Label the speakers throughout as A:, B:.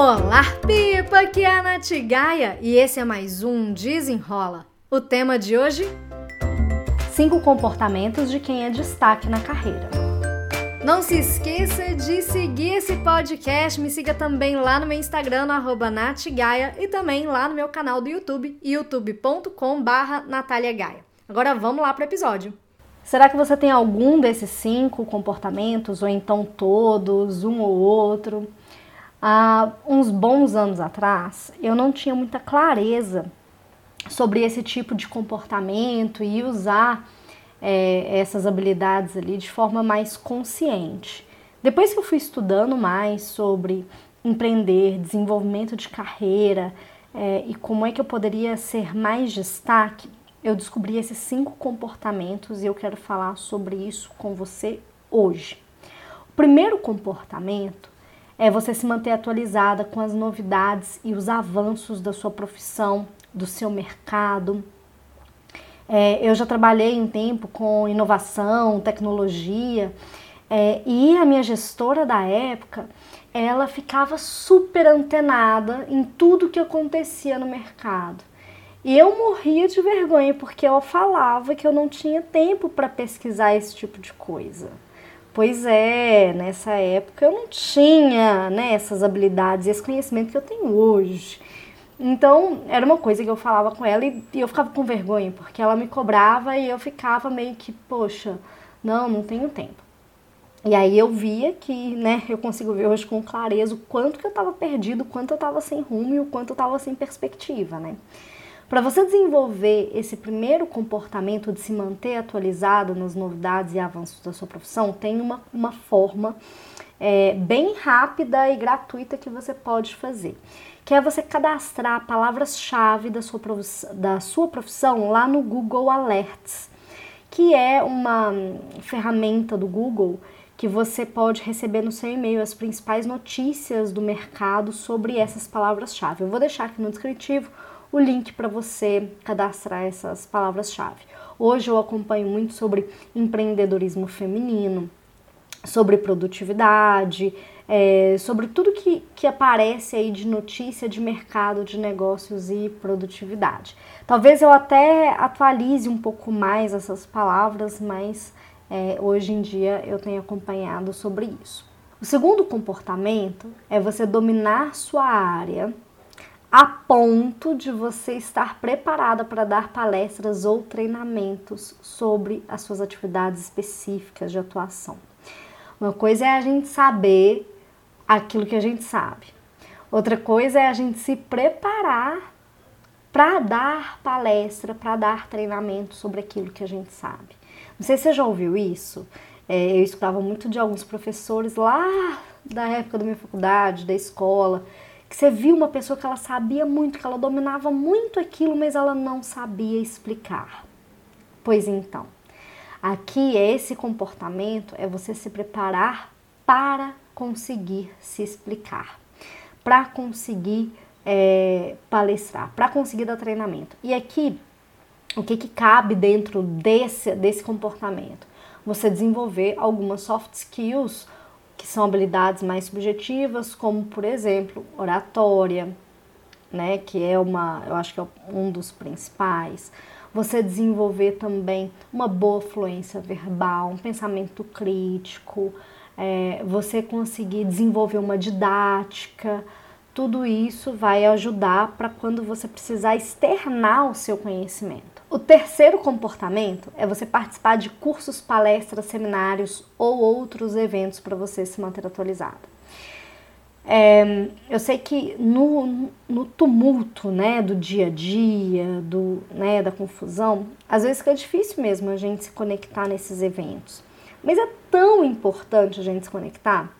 A: Olá, Pipa! Aqui é a Nath Gaia e esse é mais um Desenrola. O tema de hoje?
B: Cinco comportamentos de quem é destaque na carreira.
A: Não se esqueça de seguir esse podcast, me siga também lá no meu Instagram, no natgaia, e também lá no meu canal do YouTube, youtube.com barra Agora vamos lá para o episódio.
B: Será que você tem algum desses cinco comportamentos, ou então todos, um ou outro? Há uns bons anos atrás, eu não tinha muita clareza sobre esse tipo de comportamento e usar é, essas habilidades ali de forma mais consciente. Depois que eu fui estudando mais sobre empreender, desenvolvimento de carreira é, e como é que eu poderia ser mais destaque, eu descobri esses cinco comportamentos e eu quero falar sobre isso com você hoje. O primeiro comportamento é você se manter atualizada com as novidades e os avanços da sua profissão, do seu mercado. É, eu já trabalhei um tempo com inovação, tecnologia, é, e a minha gestora da época, ela ficava super antenada em tudo que acontecia no mercado. E eu morria de vergonha porque ela falava que eu não tinha tempo para pesquisar esse tipo de coisa. Pois é, nessa época eu não tinha né, essas habilidades esse conhecimento que eu tenho hoje. Então, era uma coisa que eu falava com ela e, e eu ficava com vergonha, porque ela me cobrava e eu ficava meio que, poxa, não, não tenho tempo. E aí eu via que, né, eu consigo ver hoje com clareza o quanto que eu estava perdido, o quanto eu estava sem rumo e o quanto eu estava sem perspectiva, né? Para você desenvolver esse primeiro comportamento de se manter atualizado nas novidades e avanços da sua profissão, tem uma, uma forma é, bem rápida e gratuita que você pode fazer, que é você cadastrar palavras-chave da, sua da sua profissão lá no Google Alerts, que é uma ferramenta do Google que você pode receber no seu e-mail as principais notícias do mercado sobre essas palavras-chave. Eu vou deixar aqui no descritivo o link para você cadastrar essas palavras-chave. Hoje eu acompanho muito sobre empreendedorismo feminino, sobre produtividade, é, sobre tudo que, que aparece aí de notícia de mercado, de negócios e produtividade. Talvez eu até atualize um pouco mais essas palavras, mas é, hoje em dia eu tenho acompanhado sobre isso. O segundo comportamento é você dominar sua área a ponto de você estar preparada para dar palestras ou treinamentos sobre as suas atividades específicas de atuação. Uma coisa é a gente saber aquilo que a gente sabe. Outra coisa é a gente se preparar para dar palestra, para dar treinamento sobre aquilo que a gente sabe. Não sei se você já ouviu isso. É, eu escutava muito de alguns professores lá da época da minha faculdade, da escola, que você viu uma pessoa que ela sabia muito, que ela dominava muito aquilo, mas ela não sabia explicar. Pois então, aqui é esse comportamento é você se preparar para conseguir se explicar, para conseguir é, palestrar, para conseguir dar treinamento. E aqui, o que, que cabe dentro desse, desse comportamento? Você desenvolver algumas soft skills que são habilidades mais subjetivas, como por exemplo, oratória, né, que é uma, eu acho que é um dos principais. Você desenvolver também uma boa fluência verbal, um pensamento crítico, é, você conseguir desenvolver uma didática, tudo isso vai ajudar para quando você precisar externar o seu conhecimento. O terceiro comportamento é você participar de cursos, palestras, seminários ou outros eventos para você se manter atualizado. É, eu sei que no, no tumulto né, do dia a dia, do, né, da confusão, às vezes fica difícil mesmo a gente se conectar nesses eventos. Mas é tão importante a gente se conectar,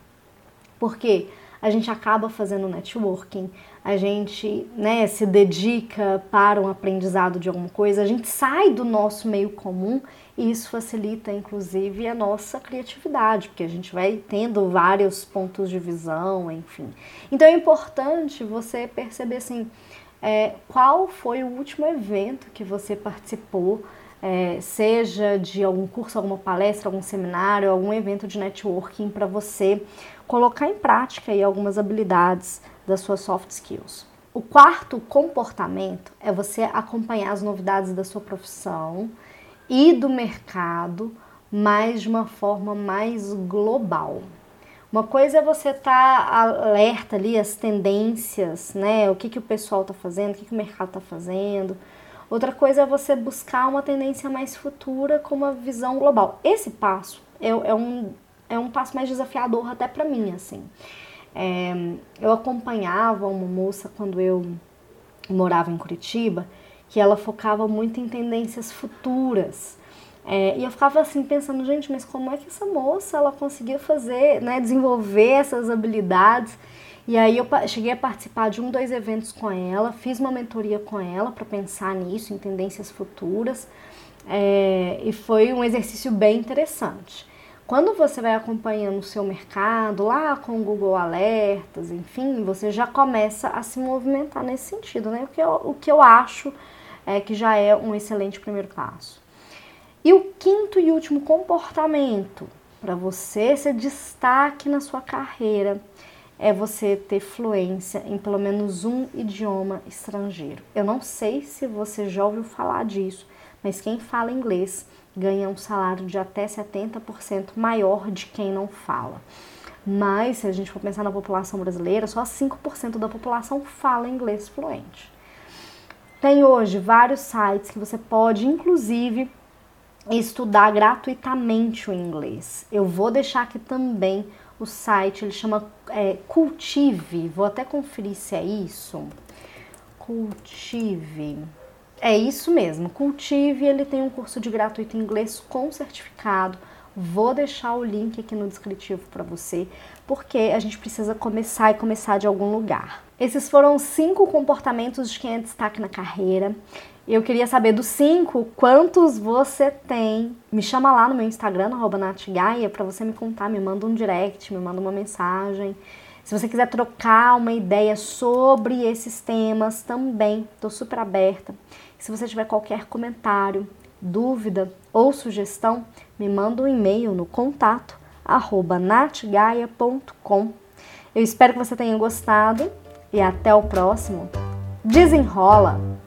B: porque a gente acaba fazendo networking, a gente né, se dedica para um aprendizado de alguma coisa, a gente sai do nosso meio comum e isso facilita, inclusive, a nossa criatividade, porque a gente vai tendo vários pontos de visão, enfim. Então é importante você perceber assim, é, qual foi o último evento que você participou, é, seja de algum curso, alguma palestra, algum seminário, algum evento de networking para você colocar em prática aí algumas habilidades das suas soft skills. O quarto comportamento é você acompanhar as novidades da sua profissão e do mercado, mas de uma forma mais global. Uma coisa é você estar tá alerta ali às tendências, né? O que, que o pessoal está fazendo, o que, que o mercado está fazendo. Outra coisa é você buscar uma tendência mais futura com uma visão global. Esse passo é, é um, é um passo mais desafiador até para mim, assim. É, eu acompanhava uma moça quando eu morava em Curitiba, que ela focava muito em tendências futuras. É, e eu ficava assim pensando, gente, mas como é que essa moça ela conseguiu fazer, né, desenvolver essas habilidades? E aí eu cheguei a participar de um, dois eventos com ela, fiz uma mentoria com ela para pensar nisso, em tendências futuras, é, e foi um exercício bem interessante. Quando você vai acompanhando o seu mercado lá com o Google Alertas, enfim, você já começa a se movimentar nesse sentido, né? O que eu, o que eu acho é que já é um excelente primeiro passo. E o quinto e último comportamento para você ser destaque na sua carreira é você ter fluência em pelo menos um idioma estrangeiro. Eu não sei se você já ouviu falar disso, mas quem fala inglês ganha um salário de até 70% maior de quem não fala. Mas se a gente for pensar na população brasileira, só 5% da população fala inglês fluente. Tem hoje vários sites que você pode, inclusive, estudar gratuitamente o inglês. Eu vou deixar aqui também o site, ele chama é, Cultive, vou até conferir se é isso. Cultive. É isso mesmo, Cultive, ele tem um curso de gratuito em inglês com certificado. Vou deixar o link aqui no descritivo para você, porque a gente precisa começar e começar de algum lugar. Esses foram cinco comportamentos de quem é destaque na carreira. Eu queria saber dos cinco, quantos você tem? Me chama lá no meu Instagram, natgaia, para você me contar, me manda um direct, me manda uma mensagem. Se você quiser trocar uma ideia sobre esses temas, também estou super aberta. Se você tiver qualquer comentário, dúvida ou sugestão, me manda um e-mail no contato arroba natgaia.com. Eu espero que você tenha gostado e até o próximo. Desenrola!